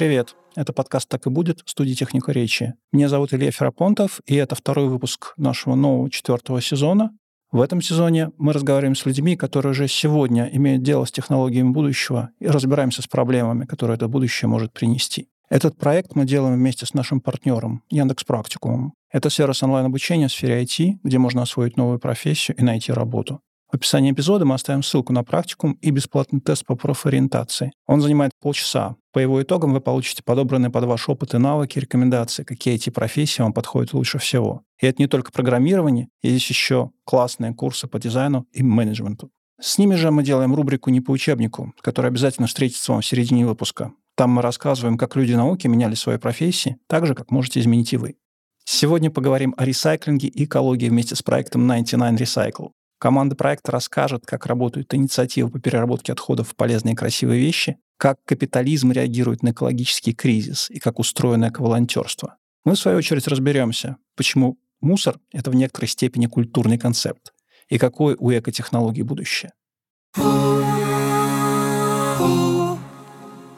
привет! Это подкаст «Так и будет» студии «Техника речи». Меня зовут Илья Ферапонтов, и это второй выпуск нашего нового четвертого сезона. В этом сезоне мы разговариваем с людьми, которые уже сегодня имеют дело с технологиями будущего и разбираемся с проблемами, которые это будущее может принести. Этот проект мы делаем вместе с нашим партнером Яндекс Практикумом. Это сервис онлайн-обучения в сфере IT, где можно освоить новую профессию и найти работу. В описании эпизода мы оставим ссылку на практикум и бесплатный тест по профориентации. Он занимает полчаса. По его итогам вы получите подобранные под ваш опыт и навыки, рекомендации, какие эти профессии вам подходят лучше всего. И это не только программирование, есть еще классные курсы по дизайну и менеджменту. С ними же мы делаем рубрику «Не по учебнику», которая обязательно встретится вам в середине выпуска. Там мы рассказываем, как люди науки меняли свои профессии, так же, как можете изменить и вы. Сегодня поговорим о ресайклинге и экологии вместе с проектом 99 Recycle. Команда проекта расскажет, как работают инициативы по переработке отходов в полезные и красивые вещи, как капитализм реагирует на экологический кризис и как устроено эковолонтерство. Мы, в свою очередь, разберемся, почему мусор — это в некоторой степени культурный концепт и какое у экотехнологий будущее.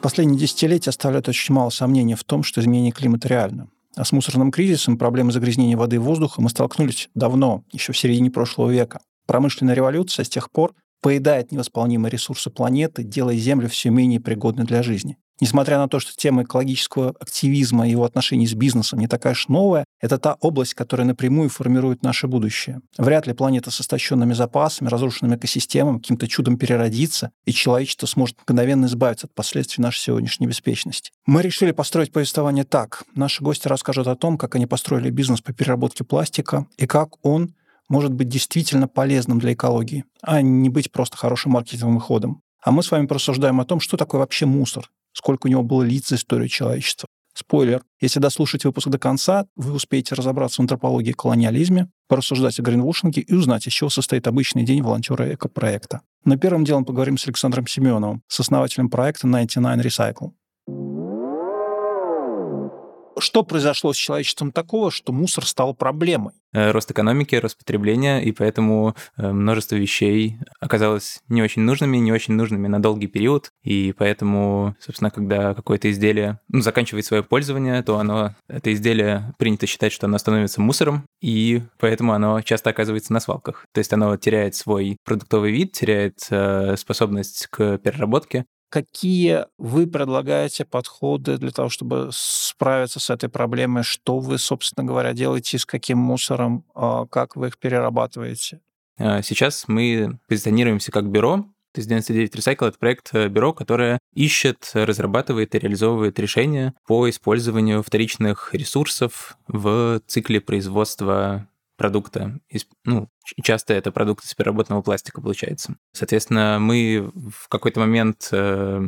Последние десятилетия оставляют очень мало сомнений в том, что изменение климата реально. А с мусорным кризисом, проблемой загрязнения воды и воздуха мы столкнулись давно, еще в середине прошлого века. Промышленная революция с тех пор поедает невосполнимые ресурсы планеты, делая Землю все менее пригодной для жизни. Несмотря на то, что тема экологического активизма и его отношений с бизнесом не такая уж новая, это та область, которая напрямую формирует наше будущее. Вряд ли планета с истощенными запасами, разрушенными экосистемами каким-то чудом переродится, и человечество сможет мгновенно избавиться от последствий нашей сегодняшней беспечности. Мы решили построить повествование так. Наши гости расскажут о том, как они построили бизнес по переработке пластика и как он может быть действительно полезным для экологии, а не быть просто хорошим маркетинговым ходом. А мы с вами порассуждаем о том, что такое вообще мусор, сколько у него было лиц за историю человечества. Спойлер, если дослушать выпуск до конца, вы успеете разобраться в антропологии и колониализме, порассуждать о гринвошинге и узнать, из чего состоит обычный день волонтера экопроекта. Но первым делом поговорим с Александром Семеновым, с основателем проекта 99 Recycle. Что произошло с человечеством такого, что мусор стал проблемой? Э, рост экономики, рост потребления, и поэтому э, множество вещей оказалось не очень нужными, не очень нужными на долгий период, и поэтому, собственно, когда какое-то изделие ну, заканчивает свое пользование, то оно, это изделие принято считать, что оно становится мусором, и поэтому оно часто оказывается на свалках. То есть оно теряет свой продуктовый вид, теряет э, способность к переработке, какие вы предлагаете подходы для того, чтобы справиться с этой проблемой, что вы, собственно говоря, делаете с каким мусором, а, как вы их перерабатываете? А, сейчас мы позиционируемся как бюро, то есть 99 Recycle — это проект э, бюро, которое ищет, разрабатывает и реализовывает решения по использованию вторичных ресурсов в цикле производства продукта. Ну, часто это продукт из переработанного пластика получается. Соответственно, мы в какой-то момент э,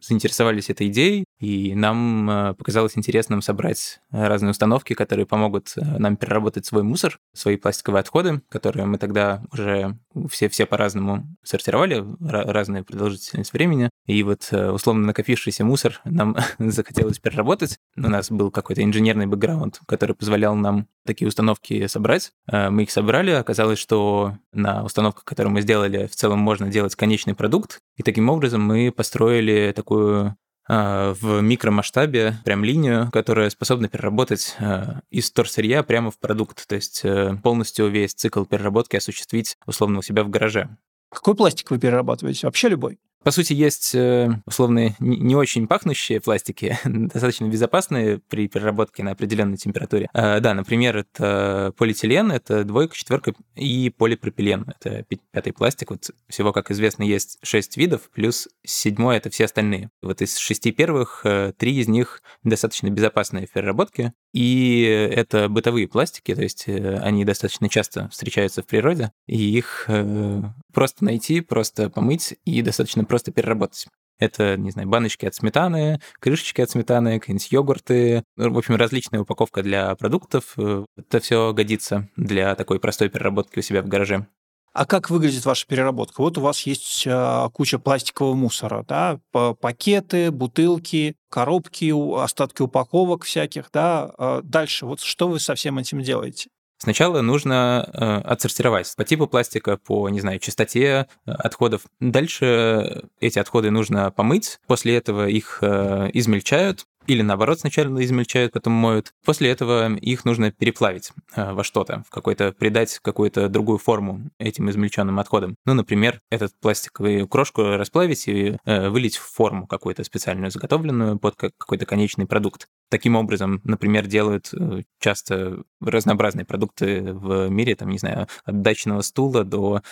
заинтересовались этой идеей, и нам э, показалось интересным собрать разные установки, которые помогут э, нам переработать свой мусор, свои пластиковые отходы, которые мы тогда уже все-все по-разному сортировали, разная продолжительность времени. И вот э, условно накопившийся мусор нам захотелось переработать. У нас был какой-то инженерный бэкграунд, который позволял нам такие установки собрать. Мы их собрали, оказалось, что на установках, которые мы сделали, в целом можно делать конечный продукт. И таким образом мы построили такую в микромасштабе прям линию, которая способна переработать а, из торсырья прямо в продукт, то есть э, полностью весь цикл переработки осуществить условно у себя в гараже. Какой пластик вы перерабатываете? Вообще любой? По сути, есть э, условные не очень пахнущие пластики, достаточно безопасные при переработке на определенной температуре. А, да, например, это полиэтилен, это двойка, четверка и полипропилен. Это пятый пластик. Вот всего, как известно, есть шесть видов, плюс седьмой — это все остальные. Вот из шести первых э, три из них достаточно безопасные в переработке, и это бытовые пластики, то есть э, они достаточно часто встречаются в природе, и их просто найти, просто помыть и достаточно просто переработать. Это, не знаю, баночки от сметаны, крышечки от сметаны, какие-нибудь йогурты, ну, в общем, различная упаковка для продуктов. Э, это все годится для такой простой переработки у себя в гараже. А как выглядит ваша переработка? Вот у вас есть а, куча пластикового мусора, да, пакеты, бутылки, коробки, остатки упаковок всяких, да. А дальше, вот что вы со всем этим делаете? Сначала нужно э, отсортировать по типу пластика, по, не знаю, частоте э, отходов. Дальше эти отходы нужно помыть. После этого их э, измельчают, или наоборот сначала измельчают, потом моют. После этого их нужно переплавить э, во что-то, в какой-то, придать какую-то другую форму этим измельченным отходам. Ну, например, этот пластиковую крошку расплавить и э, вылить в форму какую-то специальную, заготовленную под какой-то конечный продукт. Таким образом, например, делают э, часто разнообразные продукты в мире, там, не знаю, от дачного стула до,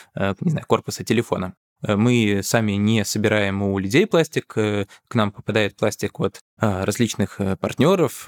не знаю, корпуса телефона. Э, мы сами не собираем у людей пластик, э, к нам попадает пластик от а, различных э, партнеров,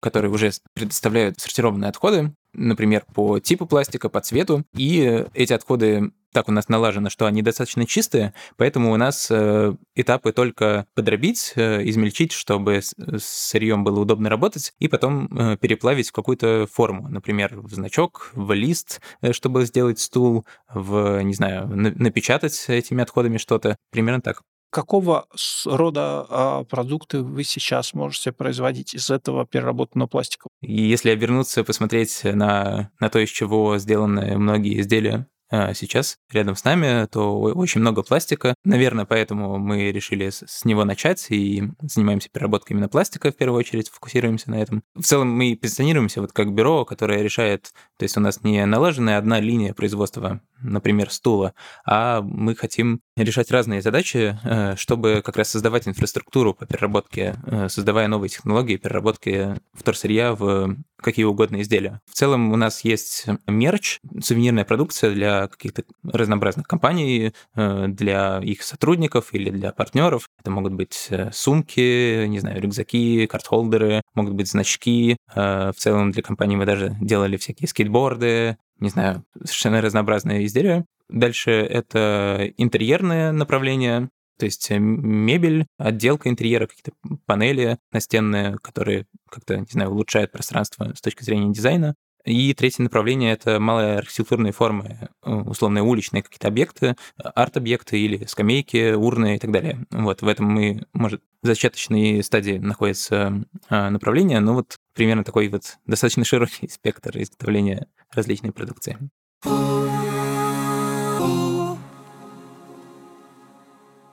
которые уже предоставляют сортированные отходы, например, по типу пластика, по цвету, и эти отходы так у нас налажено, что они достаточно чистые, поэтому у нас э, этапы только подробить, э, измельчить, чтобы с сырьем было удобно работать, и потом э, переплавить в какую-то форму, например, в значок, в лист, чтобы сделать стул, в, не знаю, напечатать этими отходами что-то, примерно так. Какого рода а, продукты вы сейчас можете производить из этого переработанного пластика? Если обернуться, посмотреть на, на то, из чего сделаны многие изделия, сейчас рядом с нами, то очень много пластика. Наверное, поэтому мы решили с него начать и занимаемся переработкой именно пластика в первую очередь, фокусируемся на этом. В целом мы позиционируемся вот как бюро, которое решает, то есть у нас не налаженная одна линия производства например, стула, а мы хотим решать разные задачи, э, чтобы как раз создавать инфраструктуру по переработке, э, создавая новые технологии переработки вторсырья в какие угодно изделия. В целом у нас есть мерч, сувенирная продукция для каких-то разнообразных компаний, э, для их сотрудников или для партнеров. Это могут быть сумки, не знаю, рюкзаки, картхолдеры, могут быть значки. В целом для компании мы даже делали всякие скейтборды, не знаю, совершенно разнообразные изделия. Дальше это интерьерное направление, то есть э, мебель, отделка интерьера, какие-то панели настенные, которые как-то, не знаю, улучшают пространство с точки зрения дизайна. И третье направление — это малые архитектурные формы, э, условные уличные какие-то объекты, арт-объекты или скамейки, урны и так далее. Вот в этом мы, может, в зачаточной стадии находится а, направление, но вот примерно такой вот достаточно широкий спектр изготовления различной продукции.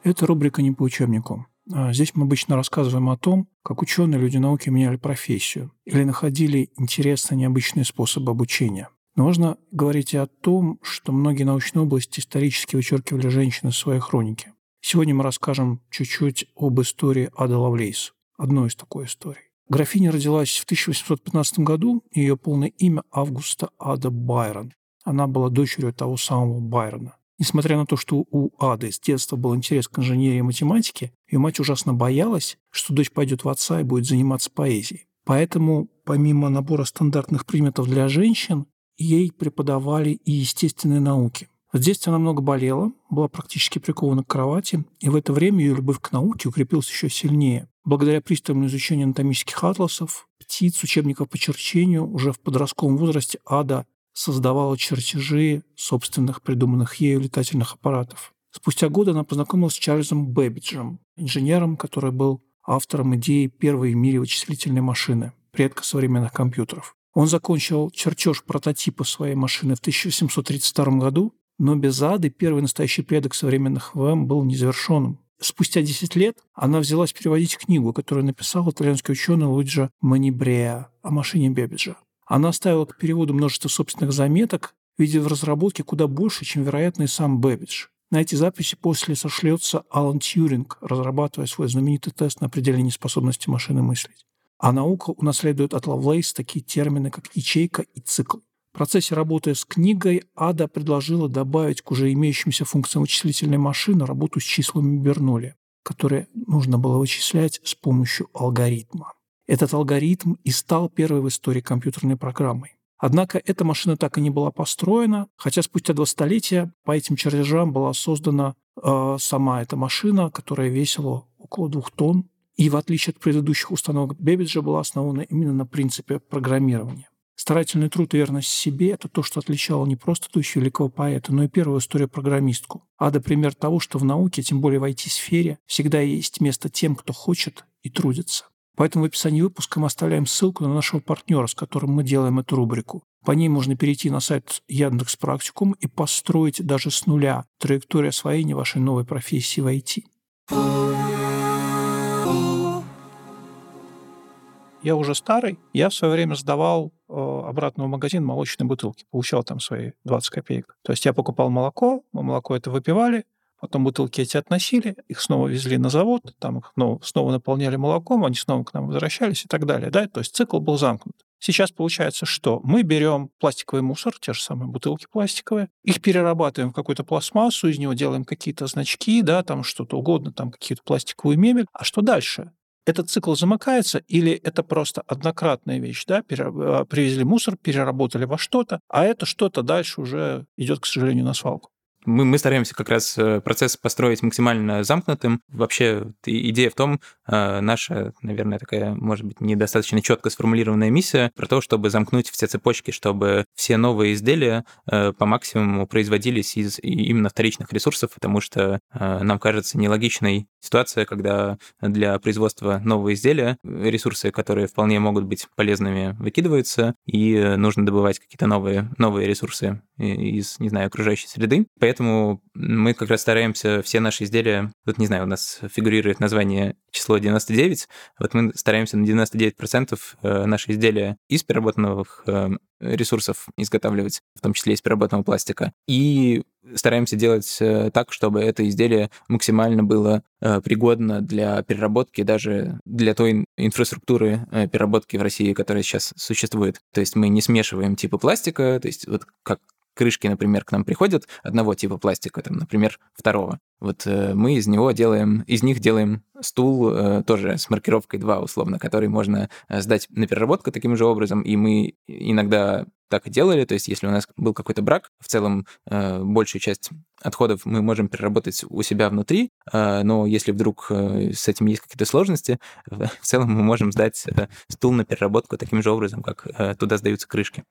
Это рубрика «Не по учебнику». А, здесь мы обычно рассказываем о том, как ученые люди науки меняли профессию или находили интересные необычные способы обучения. Но можно говорить и о том, что многие научные области исторически вычеркивали женщин из своей хроники. Сегодня мы расскажем чуть-чуть об истории Ады Лавлейс, одной из такой историй. Графиня родилась в 1815 году, ее полное имя Августа Ада Байрон. Она была дочерью того самого Байрона. Несмотря на то, что у Ады с детства был интерес к инженерии и математике, ее мать ужасно боялась, что дочь пойдет в отца и будет заниматься поэзией. Поэтому, помимо набора стандартных предметов для женщин, ей преподавали и естественные науки. В детстве она много болела, была практически прикована к кровати, и в это время ее любовь к науке укрепилась еще сильнее. Благодаря пристальному изучению анатомических атласов, птиц, учебников по черчению, уже в подростковом возрасте Ада создавала чертежи собственных придуманных ею летательных аппаратов. Спустя годы она познакомилась с Чарльзом Бэббиджем, инженером, который был автором идеи первой в мире вычислительной машины, предка современных компьютеров. Он закончил чертеж прототипа своей машины в 1832 году, но без ады первый настоящий предок современных ВМ был незавершенным. Спустя 10 лет она взялась переводить книгу, которую написал итальянский ученый Луиджи Менабреа о машине Бэббиджа. Она оставила к переводу множество собственных заметок, видя в разработке куда больше, чем, вероятно, и сам Бэббидж. На эти записи после сошлется Алан Тьюринг, разрабатывая свой знаменитый тест на определение способности машины мыслить. А наука унаследует от Лавлейс такие термины, как ячейка и цикл. В процессе работы с книгой Ада предложила добавить к уже имеющимся функциям вычислительной машины работу с числами Бернулли, которые нужно было вычислять с помощью алгоритма. Этот алгоритм и стал первой в истории компьютерной программой. Однако эта машина так и не была построена, хотя спустя два столетия по этим чертежам была создана э, сама эта машина, которая весила около двух тонн, и в отличие от предыдущих установок Бебиджа была основана именно на принципе программирования. Старательный труд и верность себе – это то, что отличало не просто дочь великого поэта, но и первую историю программистку. Ада – пример того, что в науке, тем более в IT-сфере, всегда есть место тем, кто хочет и трудится. Поэтому в описании выпуска мы оставляем ссылку на нашего партнера, с которым мы делаем эту рубрику. По ней можно перейти на сайт Яндекс Практикум и построить даже с нуля траекторию освоения вашей новой профессии в IT. я уже старый, я в свое время сдавал э, обратно в магазин молочные бутылки, получал там свои 20 копеек. То есть я покупал молоко, мы молоко это выпивали, потом бутылки эти относили, их снова везли на завод, там их снова, снова наполняли молоком, они снова к нам возвращались и так далее. Да? То есть цикл был замкнут. Сейчас получается, что мы берем пластиковый мусор, те же самые бутылки пластиковые, их перерабатываем в какую-то пластмассу, из него делаем какие-то значки, да, там что-то угодно, там какие-то пластиковую мебель. А что дальше? Этот цикл замыкается или это просто однократная вещь, да, а, привезли мусор, переработали во что-то, а это что-то дальше уже идет, к сожалению, на свалку мы, мы стараемся как раз э, процесс построить максимально замкнутым. Вообще идея в том, э, наша, наверное, такая, может быть, недостаточно четко сформулированная миссия про то, чтобы замкнуть все цепочки, чтобы все новые изделия э, по максимуму производились из именно вторичных ресурсов, потому что нам кажется нелогичной ситуация, когда для производства нового изделия ресурсы, которые вполне могут быть полезными, выкидываются, и нужно добывать какие-то новые, новые ресурсы из, не знаю, окружающей среды. Поэтому мы как раз стараемся все наши изделия, вот не знаю, у нас фигурирует название число 99, вот мы стараемся на 99% э, наши изделия из переработанных э, ресурсов изготавливать, в том числе из переработанного пластика. И стараемся делать э, так, чтобы это изделие максимально было пригодно для переработки, даже для той инфраструктуры переработки в России, которая сейчас существует. То есть мы не смешиваем типы пластика, то есть вот как крышки, например, к нам приходят одного типа пластика, там, например, второго. Вот э, мы из него делаем, из них делаем стул э, тоже с маркировкой 2, условно, который можно э, сдать на переработку таким же образом, и мы иногда так и делали, то есть если у нас был какой-то брак, в целом э, большую часть отходов мы можем переработать у себя внутри, э, но если вдруг э, с этим есть какие-то сложности, в целом мы можем сдать э, стул на переработку таким же образом, как э, туда сдаются крышки.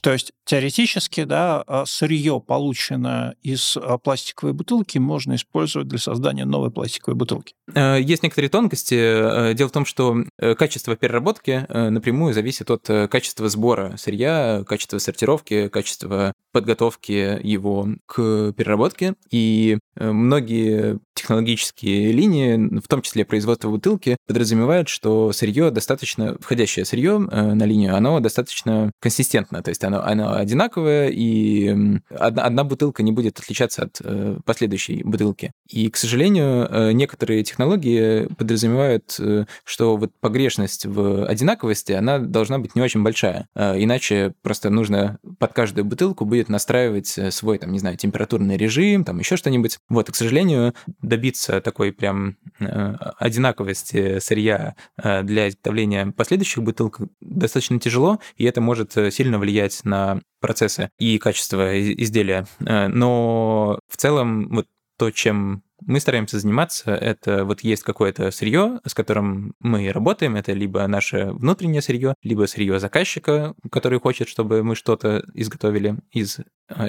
То есть теоретически, да, а, сырье, полученное из а, пластиковой бутылки, можно использовать для создания новой пластиковой бутылки. Э, есть некоторые тонкости. Э, дело в том, что э, качество переработки напрямую зависит от качества сбора сырья, качества сортировки, качества подготовки его к переработке. И многие технологические линии, в том числе производство бутылки, подразумевают, что сырье достаточно, входящее сырье на линию, оно достаточно консистентно, то есть оно, оно одинаковое, и одна, одна бутылка не будет отличаться от э, последующей бутылки. И, к сожалению, э, некоторые технологии подразумевают, э, что вот погрешность в одинаковости, она должна быть не очень большая. Э, иначе просто нужно под каждую бутылку будет настраивать э, свой, там, не знаю, температурный режим, там еще что-нибудь. Вот, и, к сожалению, добиться такой прям э, одинаковости сырья э, для изготовления последующих бутылок достаточно тяжело, и это может э, сильно влиять на процессы и качество изделия. Но в целом вот то, чем мы стараемся заниматься, это вот есть какое-то сырье, с которым мы работаем, это либо наше внутреннее сырье, либо сырье заказчика, который хочет, чтобы мы что-то изготовили из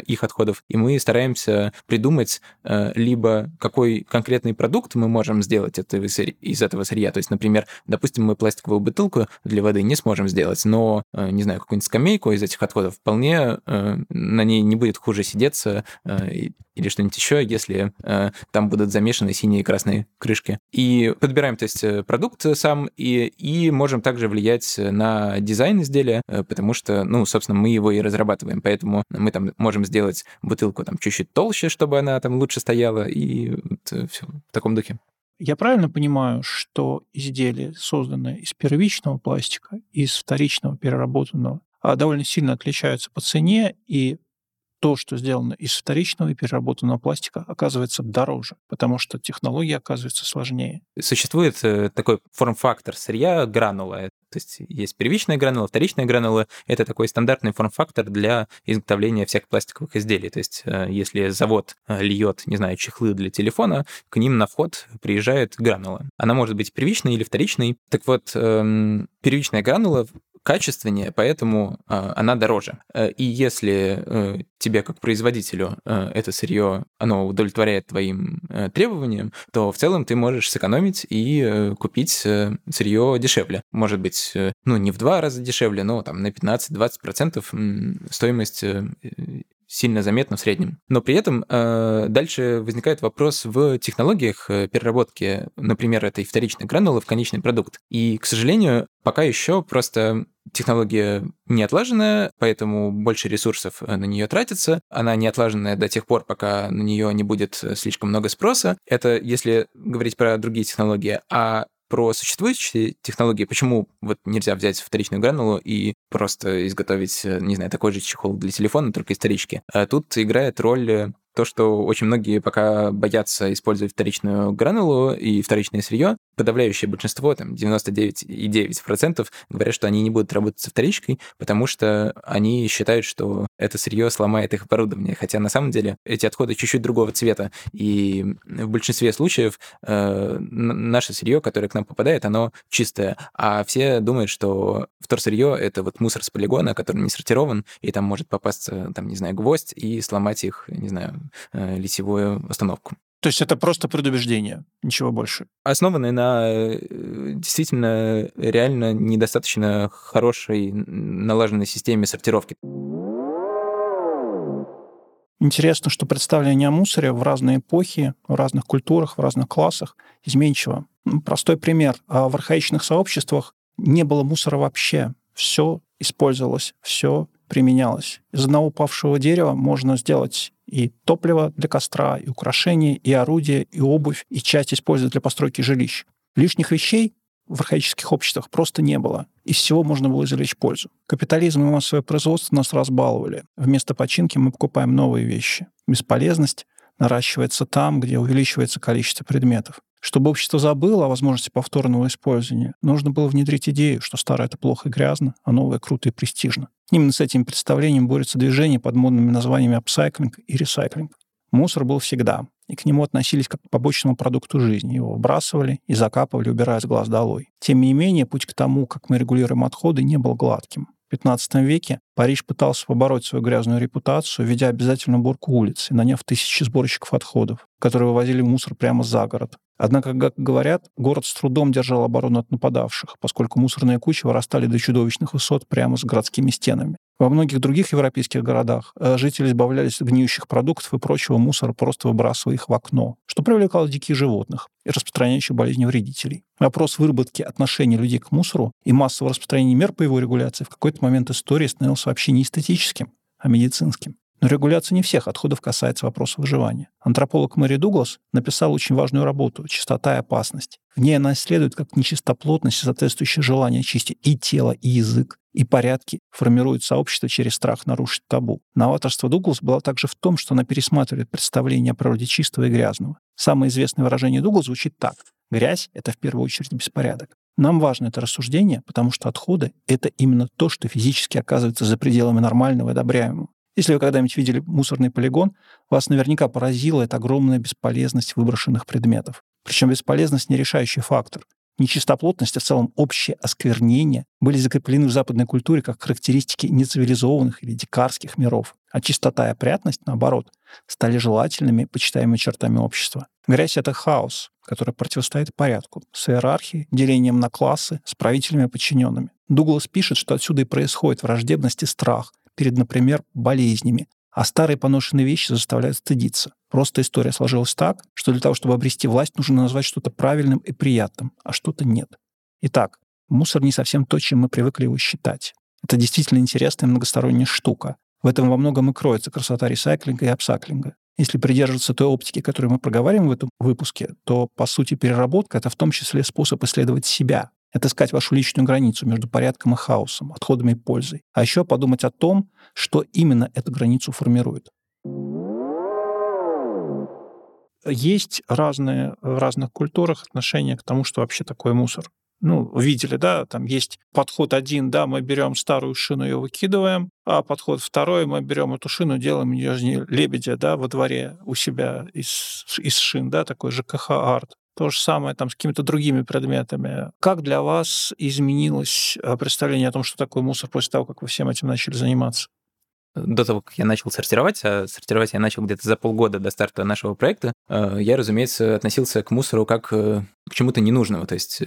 их отходов. И мы стараемся придумать э, либо какой конкретный продукт мы можем сделать из этого сырья. То есть, например, допустим, мы пластиковую бутылку для воды не сможем сделать, но, не знаю, какую-нибудь скамейку из этих отходов вполне на ней не будет хуже сидеться или что-нибудь еще, если э, там будут замешаны синие и красные крышки. И подбираем, то есть, э, продукт сам, и, и можем также влиять на дизайн изделия, э, потому что, ну, собственно, мы его и разрабатываем, поэтому мы там можем сделать бутылку там чуть-чуть толще, чтобы она там лучше стояла, и вот, э, все в таком духе. Я правильно понимаю, что изделия, созданные из первичного пластика, из вторичного переработанного, а, довольно сильно отличаются по цене, и то, что сделано из вторичного и переработанного пластика, оказывается дороже, потому что технология оказывается сложнее. Существует э, такой форм-фактор сырья гранула. То есть есть первичная гранула, вторичная гранула. Это такой стандартный форм-фактор для изготовления всех пластиковых изделий. То есть э, если завод э, льет, не знаю, чехлы для телефона, к ним на вход приезжает гранула. Она может быть первичной или вторичной. Так вот, эм, первичная гранула качественнее, поэтому э, она дороже. Э, и если э, тебе как производителю э, это сырье, оно удовлетворяет твоим требованиям, то в целом ты можешь сэкономить и купить сырье дешевле. Может быть, ну, не в два раза дешевле, но там на 15-20% стоимость сильно заметно в среднем. Но при этом э, дальше возникает вопрос в технологиях э, переработки, например, этой вторичной гранулы в конечный продукт. И, к сожалению, пока еще просто технология не отлаженная, поэтому больше ресурсов э, на нее тратится. Она не отлаженная до тех пор, пока на нее не будет слишком много спроса. Это если говорить про другие технологии. А про существующие технологии, почему вот нельзя взять вторичную гранулу и просто изготовить, э, не знаю, такой же чехол для телефона, только исторически. А тут играет роль э, то, что очень многие пока боятся использовать вторичную гранулу и вторичное сырье, подавляющее большинство, там 99,9% говорят, что они не будут работать со вторичкой, потому что они считают, что это сырье сломает их оборудование. Хотя на самом деле эти отходы чуть-чуть другого цвета. И в большинстве случаев э, наше сырье, которое к нам попадает, оно чистое. А все думают, что вторсырье — это вот мусор с полигона, который не сортирован, и там может попасться, там, не знаю, гвоздь и сломать их, не знаю, литьевую установку. То есть это просто предубеждение, ничего больше. Основанное на э, действительно реально недостаточно хорошей налаженной системе сортировки. Интересно, что представление о мусоре в разные эпохи, в разных культурах, в разных классах изменчиво. Простой пример. А в архаичных сообществах не было мусора вообще. Все использовалось, все применялось. Из одного упавшего дерева можно сделать и топливо для костра, и украшения, и орудия, и обувь, и часть использовать для постройки жилищ. Лишних вещей в архаических обществах просто не было. Из всего можно было извлечь пользу. Капитализм и массовое производство нас разбаловали. Вместо починки мы покупаем новые вещи. Бесполезность наращивается там, где увеличивается количество предметов. Чтобы общество забыло о возможности повторного использования, нужно было внедрить идею, что старое — это плохо и грязно, а новое — круто и престижно. Именно с этим представлением борется движение под модными названиями апсайклинг и ресайклинг. Мусор был всегда, и к нему относились как к побочному продукту жизни. Его выбрасывали и закапывали, убирая с глаз долой. Тем не менее, путь к тому, как мы регулируем отходы, не был гладким. XV веке Париж пытался побороть свою грязную репутацию, введя обязательную уборку улиц и наняв тысячи сборщиков отходов, которые вывозили мусор прямо за город. Однако, как говорят, город с трудом держал оборону от нападавших, поскольку мусорные кучи вырастали до чудовищных высот прямо с городскими стенами. Во многих других европейских городах э, жители избавлялись от гниющих продуктов и прочего мусора, просто выбрасывая их в окно, что привлекало диких животных и распространяющих болезни вредителей. Вопрос выработки отношения людей к мусору и массового распространения мер по его регуляции в какой-то момент истории становился вообще не эстетическим, а медицинским. Но регуляция не всех отходов касается вопроса выживания. Антрополог Мэри Дуглас написал очень важную работу «Чистота и опасность». В ней она исследует, как нечистоплотность и соответствующее желание чистить и тело, и язык, и порядки формируют сообщество через страх нарушить табу. Новаторство Дуглас было также в том, что она пересматривает представление о природе чистого и грязного. Самое известное выражение Дуглас звучит так. Грязь — это в первую очередь беспорядок. Нам важно это рассуждение, потому что отходы — это именно то, что физически оказывается за пределами нормального и одобряемого. Если вы когда-нибудь видели мусорный полигон, вас наверняка поразила эта огромная бесполезность выброшенных предметов. Причем бесполезность не решающий фактор. Нечистоплотность, а в целом общее осквернение были закреплены в западной культуре как характеристики нецивилизованных или дикарских миров. А чистота и опрятность, наоборот, стали желательными, почитаемыми чертами общества. Грязь — это хаос, который противостоит порядку, с иерархией, делением на классы, с правителями и подчиненными. Дуглас пишет, что отсюда и происходит враждебность и страх, перед, например, болезнями, а старые поношенные вещи заставляют стыдиться. Просто история сложилась так, что для того, чтобы обрести власть, нужно назвать что-то правильным и приятным, а что-то нет. Итак, мусор не совсем то, чем мы привыкли его считать. Это действительно интересная многосторонняя штука. В этом во многом и кроется красота ресайклинга и апсаклинга. Если придерживаться той оптики, которую мы проговариваем в этом выпуске, то, по сути, переработка — это в том числе способ исследовать себя, это искать вашу личную границу между порядком и хаосом, отходами и пользой. А еще подумать о том, что именно эту границу формирует. Есть разные в разных культурах отношения к тому, что вообще такое мусор. Ну, видели, да, там есть подход один, да, мы берем старую шину, ее выкидываем, а подход второй, мы берем эту шину, делаем ее лебедя, да, во дворе у себя из, из шин, да, такой ЖКХ-арт. То же самое там с какими-то другими предметами. Как для вас изменилось э, представление о том, что такое мусор после того, как вы всем этим начали заниматься? До того, как я начал сортировать, а сортировать я начал где-то за полгода до старта нашего проекта, э, я, разумеется, относился к мусору как э, к чему-то ненужному. То есть,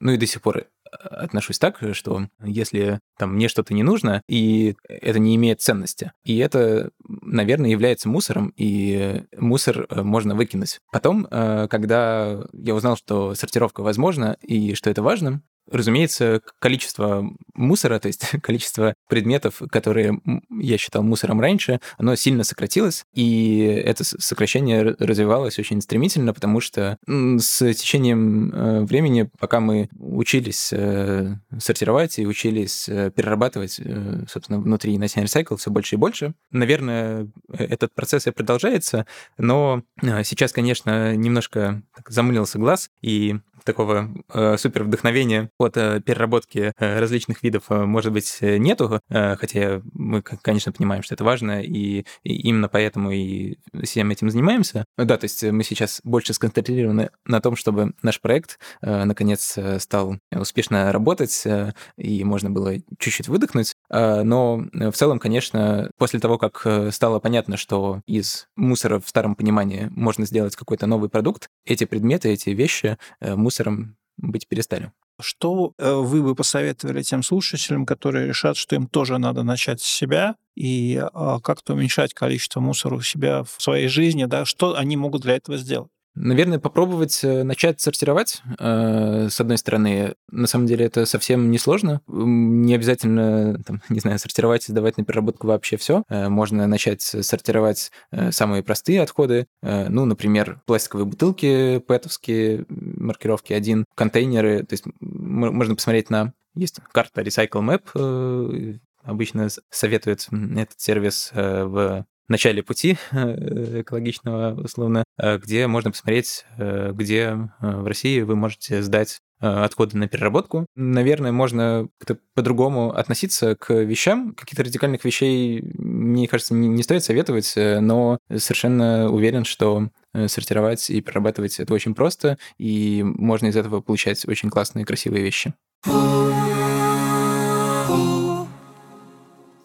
ну и до сих пор отношусь так, что если там мне что-то не нужно, и это не имеет ценности, и это, наверное, является мусором, и мусор э, можно выкинуть. Потом, э, когда я узнал, что сортировка возможна и что это важно, Разумеется, количество мусора, то есть количество предметов, которые я считал мусором раньше, оно сильно сократилось, и это сокращение развивалось очень стремительно, потому что с течением э, времени, пока мы учились э, сортировать и учились э, перерабатывать, собственно, внутри на Recycle все больше и больше, наверное, этот процесс и продолжается, но сейчас, конечно, немножко замылился глаз, и такого э, супер вдохновения от э, переработки э, различных видов, э, может быть, э, нету, э, хотя мы, конечно, понимаем, что это важно, и, и именно поэтому и всем этим занимаемся. Да, то есть мы сейчас больше сконцентрированы на том, чтобы наш проект, э, наконец, э, стал успешно работать, э, и можно было чуть-чуть выдохнуть, э, но в целом, конечно, после того, как э, стало понятно, что из мусора в старом понимании можно сделать какой-то новый продукт, эти предметы, эти вещи, мусор мусором быть перестали. Что э, вы бы посоветовали тем слушателям, которые решат, что им тоже надо начать с себя и а, как-то уменьшать количество мусора у себя в своей жизни, да, что они могут для этого сделать? Наверное, попробовать э, начать сортировать. Э, с одной стороны, на самом деле это совсем не сложно. Не обязательно, там, не знаю, сортировать и сдавать на переработку вообще все. Э, можно начать сортировать самые простые отходы. Ну, например, пластиковые бутылки пэтовские, маркировки 1, контейнеры. То есть можно посмотреть на... Есть карта Recycle Map, обычно советует этот сервис в начале пути э, экологичного, условно, э, где можно посмотреть, э, где в России вы можете сдать отходы на переработку. Наверное, можно как-то по-другому относиться к вещам. Каких-то радикальных вещей, мне кажется, не, стоит советовать, но совершенно уверен, что сортировать и перерабатывать это очень просто, и можно из этого получать очень классные, красивые вещи.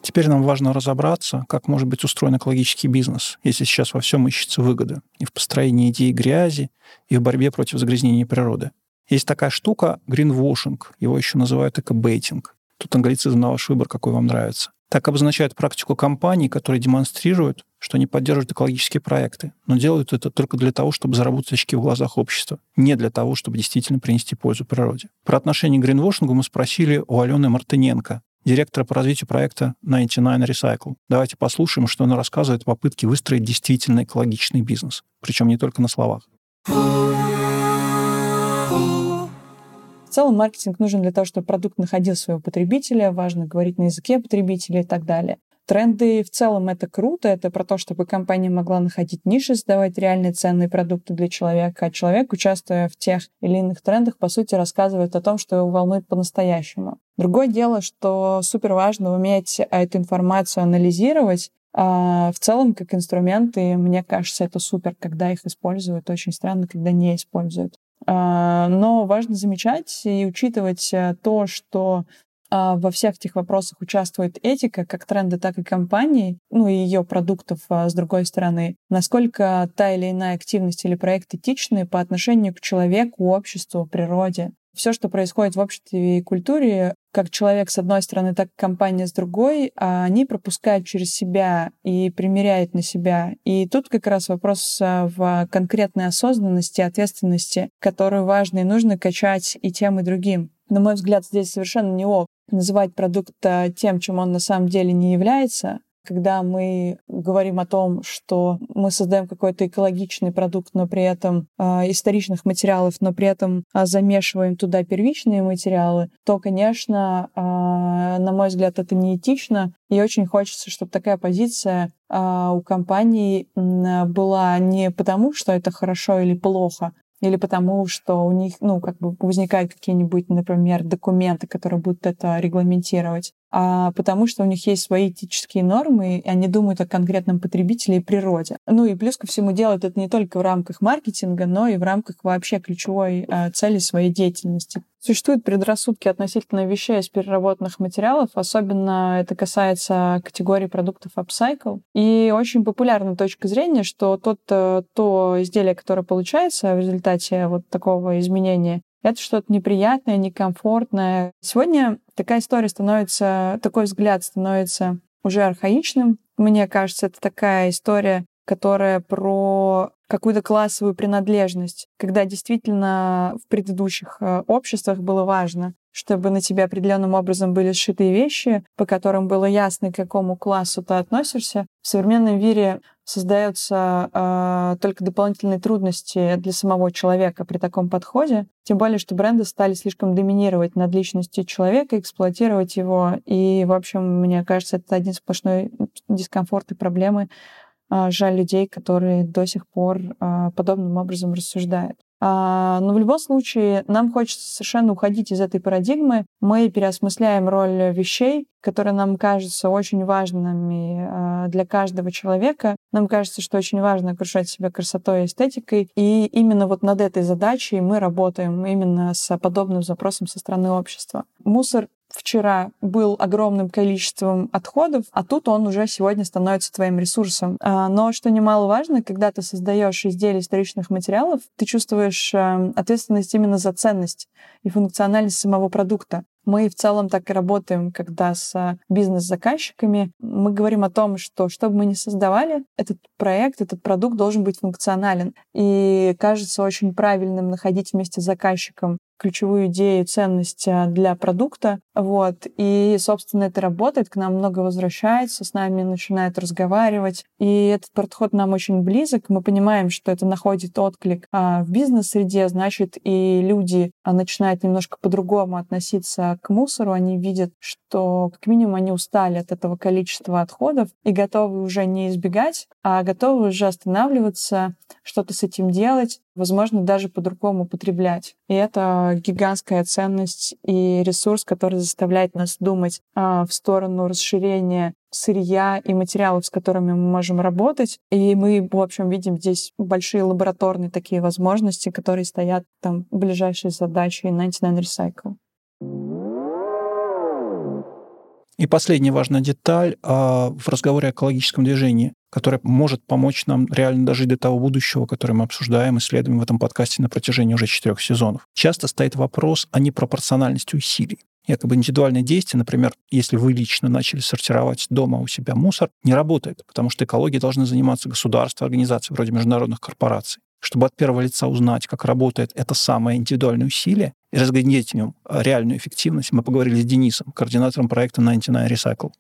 Теперь нам важно разобраться, как может быть устроен экологический бизнес, если сейчас во всем ищется выгода. И в построении идеи грязи, и в борьбе против загрязнения природы. Есть такая штука greenwashing, его еще называют экобейтинг. Тут англицизм на ваш выбор, какой вам нравится. Так обозначает практику компаний, которые демонстрируют, что они поддерживают экологические проекты, но делают это только для того, чтобы заработать очки в глазах общества, не для того, чтобы действительно принести пользу природе. Про отношение к гринвошингу мы спросили у Алены Мартыненко, директора по развитию проекта 99 Recycle. Давайте послушаем, что она рассказывает о попытке выстроить действительно экологичный бизнес. Причем не только на словах. В целом маркетинг нужен для того, чтобы продукт находил своего потребителя, важно говорить на языке потребителя и так далее. Тренды в целом это круто, это про то, чтобы компания могла находить ниши, создавать реальные ценные продукты для человека, а человек, участвуя в тех или иных трендах, по сути, рассказывает о том, что его волнует по-настоящему. Другое дело, что супер важно уметь эту информацию анализировать, а в целом, как инструменты, мне кажется, это супер, когда их используют. Очень странно, когда не используют. А, но важно замечать и учитывать э, то, что во всех этих вопросах участвует этика, как тренды, так и компании, ну и ее продуктов а, с другой стороны. Насколько та или иная активность или проект этичны по отношению к человеку, обществу, природе. Все, что происходит в обществе и культуре, как человек с одной стороны, так и компания с другой, а они пропускают через себя и примеряют на себя. И тут как раз вопрос в конкретной осознанности, ответственности, которую важно и нужно качать и тем, и другим. На мой взгляд, здесь совершенно не ок называть продукт э, тем, чем он на самом деле не является. Когда мы говорим о том, что мы создаем какой-то экологичный продукт, но при этом э, историчных материалов, но при этом э, замешиваем туда первичные материалы, то, конечно, э, на мой взгляд, это неэтично. И очень хочется, чтобы такая позиция э, у компании была не потому, что это хорошо или плохо, или потому, что у них, ну, как бы возникают какие-нибудь, например, документы, которые будут это регламентировать, а потому что у них есть свои этические нормы, и они думают о конкретном потребителе и природе. Ну и плюс ко всему делают это не только в рамках маркетинга, но и в рамках вообще ключевой э, цели своей деятельности. Существуют предрассудки относительно вещей из переработанных материалов, особенно это касается категории продуктов upcycle. И очень популярна точка зрения, что тот, э, то изделие, которое получается в результате вот такого изменения, это что-то неприятное, некомфортное. Сегодня такая история становится, такой взгляд становится уже архаичным. Мне кажется, это такая история, которая про какую-то классовую принадлежность, когда действительно в предыдущих э, обществах было важно, чтобы на тебя определенным образом были сшиты вещи, по которым было ясно, к какому классу ты относишься. В современном мире создаются э, только дополнительные трудности для самого человека при таком подходе. Тем более, что бренды стали слишком доминировать над личностью человека, эксплуатировать его. И, в общем, мне кажется, это один сплошной дискомфорт и проблемы. Э, жаль людей, которые до сих пор э, подобным образом рассуждают. А, но в любом случае нам хочется совершенно уходить из этой парадигмы. Мы переосмысляем роль вещей, которые нам кажутся очень важными а, для каждого человека. Нам кажется, что очень важно окружать себя красотой и эстетикой. И именно вот над этой задачей мы работаем именно с подобным запросом со стороны общества. Мусор вчера был огромным количеством отходов, а тут он уже сегодня становится твоим ресурсом. А, но что немаловажно, когда ты создаешь изделия историчных материалов, ты чувствуешь эм, ответственность именно за ценность и функциональность самого продукта. Мы в целом так и работаем, когда с бизнес-заказчиками мы говорим о том, что что бы мы ни создавали, этот проект, этот продукт должен быть функционален. И кажется очень правильным находить вместе с заказчиком ключевую идею, ценность а, для продукта. Вот. И, собственно, это работает, к нам много возвращается, с нами начинают разговаривать. И этот подход нам очень близок. Мы понимаем, что это находит отклик а, в бизнес-среде, значит, и люди а, начинают немножко по-другому относиться к мусору. Они видят, что как минимум они устали от этого количества отходов и готовы уже не избегать, а готовы уже останавливаться, что-то с этим делать, возможно, даже по-другому потреблять. И это гигантская ценность и ресурс, который заставляет нас думать а, в сторону расширения сырья и материалов, с которыми мы можем работать. И мы, в общем, видим здесь большие лабораторные такие возможности, которые стоят там ближайшие задачи 99 Recycle. И последняя важная деталь э, в разговоре о экологическом движении, которая может помочь нам реально дожить до того будущего, которое мы обсуждаем, исследуем в этом подкасте на протяжении уже четырех сезонов. Часто стоит вопрос о непропорциональности усилий. Якобы индивидуальные действия, например, если вы лично начали сортировать дома у себя мусор, не работает, потому что экологией должны заниматься государства, организации вроде международных корпораций чтобы от первого лица узнать, как работает это самое индивидуальное усилие и разглядеть в нем реальную эффективность, мы поговорили с Денисом, координатором проекта 99 Recycle.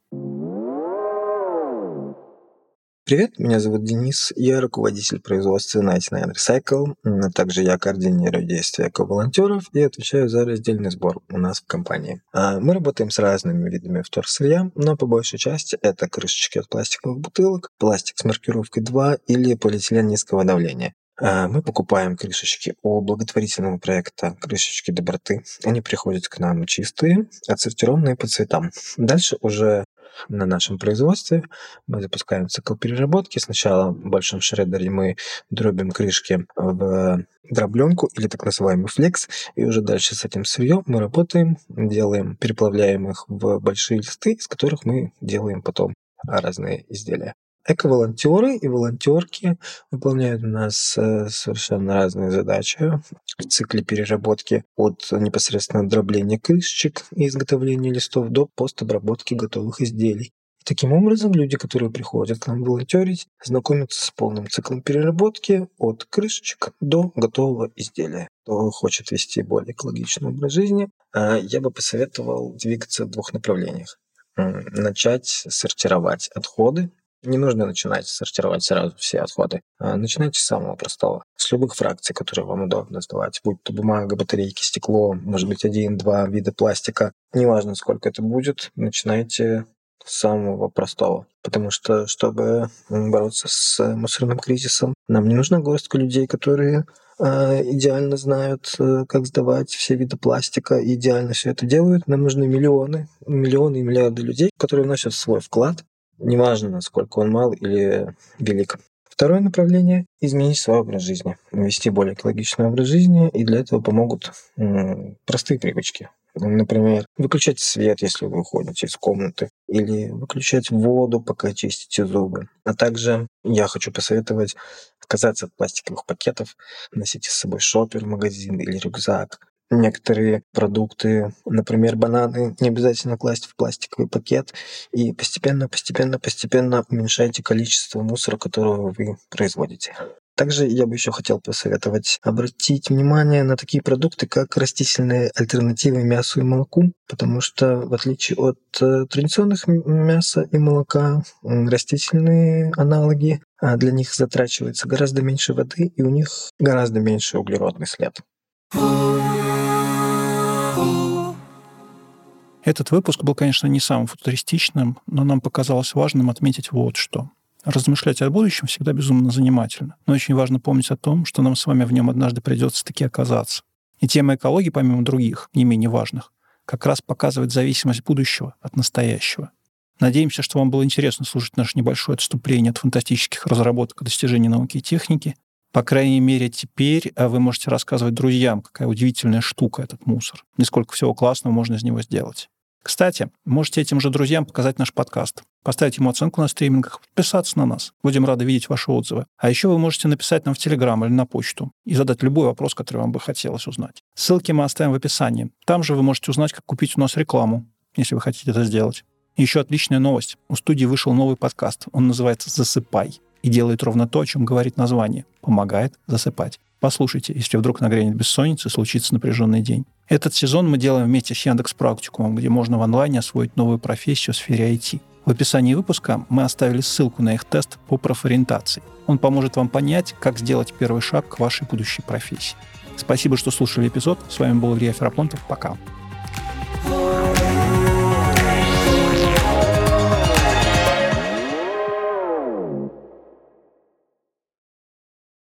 Привет, меня зовут Денис, я руководитель производства 99 Recycle, также я координирую действия эко-волонтеров и отвечаю за раздельный сбор у нас в компании. А, мы работаем с разными видами вторсырья, но по большей части это крышечки от пластиковых бутылок, пластик с маркировкой 2 или полиэтилен низкого давления. А, мы покупаем крышечки у благотворительного проекта «Крышечки доброты». Они приходят к нам чистые, отсортированные по цветам. Дальше уже на нашем производстве мы запускаем цикл переработки. Сначала в большом шредере мы дробим крышки в дробленку или так называемый флекс, и уже дальше с этим сырьем мы работаем, делаем, переплавляем их в большие листы, из которых мы делаем потом разные изделия. Эко-волонтеры и волонтерки выполняют у нас э, совершенно разные задачи в цикле переработки от непосредственно дробления крышечек и изготовления листов до постобработки готовых изделий. Таким образом люди, которые приходят к нам волонтерить, знакомятся с полным циклом переработки от крышечек до готового изделия. Кто хочет вести более экологичный образ жизни, э, я бы посоветовал двигаться в двух направлениях начать сортировать отходы не нужно начинать сортировать сразу все отходы. А начинайте с самого простого. С любых фракций, которые вам удобно сдавать. Будь то бумага, батарейки, стекло, может быть, один-два вида пластика. Неважно, сколько это будет, начинайте с самого простого. Потому что, чтобы бороться с мусорным кризисом, нам не нужна горстка людей, которые э, идеально знают, э, как сдавать все виды пластика идеально все это делают. Нам нужны миллионы, миллионы и миллиарды людей, которые вносят свой вклад неважно, насколько он мал или велик. Второе направление – изменить свой образ жизни, вести более экологичный образ жизни, и для этого помогут простые привычки. Например, выключать свет, если вы уходите из комнаты, или выключать воду, пока чистите зубы. А также я хочу посоветовать отказаться от пластиковых пакетов, носите с собой шопер магазин или рюкзак, некоторые продукты, например, бананы, не обязательно класть в пластиковый пакет, и постепенно, постепенно, постепенно уменьшайте количество мусора, которого вы производите. Также я бы еще хотел посоветовать обратить внимание на такие продукты, как растительные альтернативы мясу и молоку, потому что в отличие от э, традиционных мяса и молока, растительные аналоги, а для них затрачивается гораздо меньше воды, и у них гораздо меньше углеродный след. Этот выпуск был, конечно, не самым футуристичным, но нам показалось важным отметить вот что. Размышлять о будущем всегда безумно занимательно, но очень важно помнить о том, что нам с вами в нем однажды придется таки оказаться. И тема экологии, помимо других, не менее важных, как раз показывает зависимость будущего от настоящего. Надеемся, что вам было интересно слушать наше небольшое отступление от фантастических разработок и достижений науки и техники. По крайней мере, теперь а, вы можете рассказывать друзьям, какая удивительная штука этот мусор, и сколько всего классного можно из него сделать. Кстати, можете этим же друзьям показать наш подкаст, поставить ему оценку на стримингах, подписаться на нас. Будем рады видеть ваши отзывы. А еще вы можете написать нам в Телеграм или на почту и задать любой вопрос, который вам бы хотелось узнать. Ссылки мы оставим в описании. Там же вы можете узнать, как купить у нас рекламу, если вы хотите это сделать. еще отличная новость. У студии вышел новый подкаст. Он называется «Засыпай» и делает ровно то, о чем говорит название. Помогает засыпать. Послушайте, если вдруг нагрянет бессонница случится напряженный день. Этот сезон мы делаем вместе с Яндекс Практикумом, где можно в онлайне освоить новую профессию в сфере IT. В описании выпуска мы оставили ссылку на их тест по профориентации. Он поможет вам понять, как сделать первый шаг к вашей будущей профессии. Спасибо, что слушали эпизод. С вами был Илья Ферапонтов. Пока.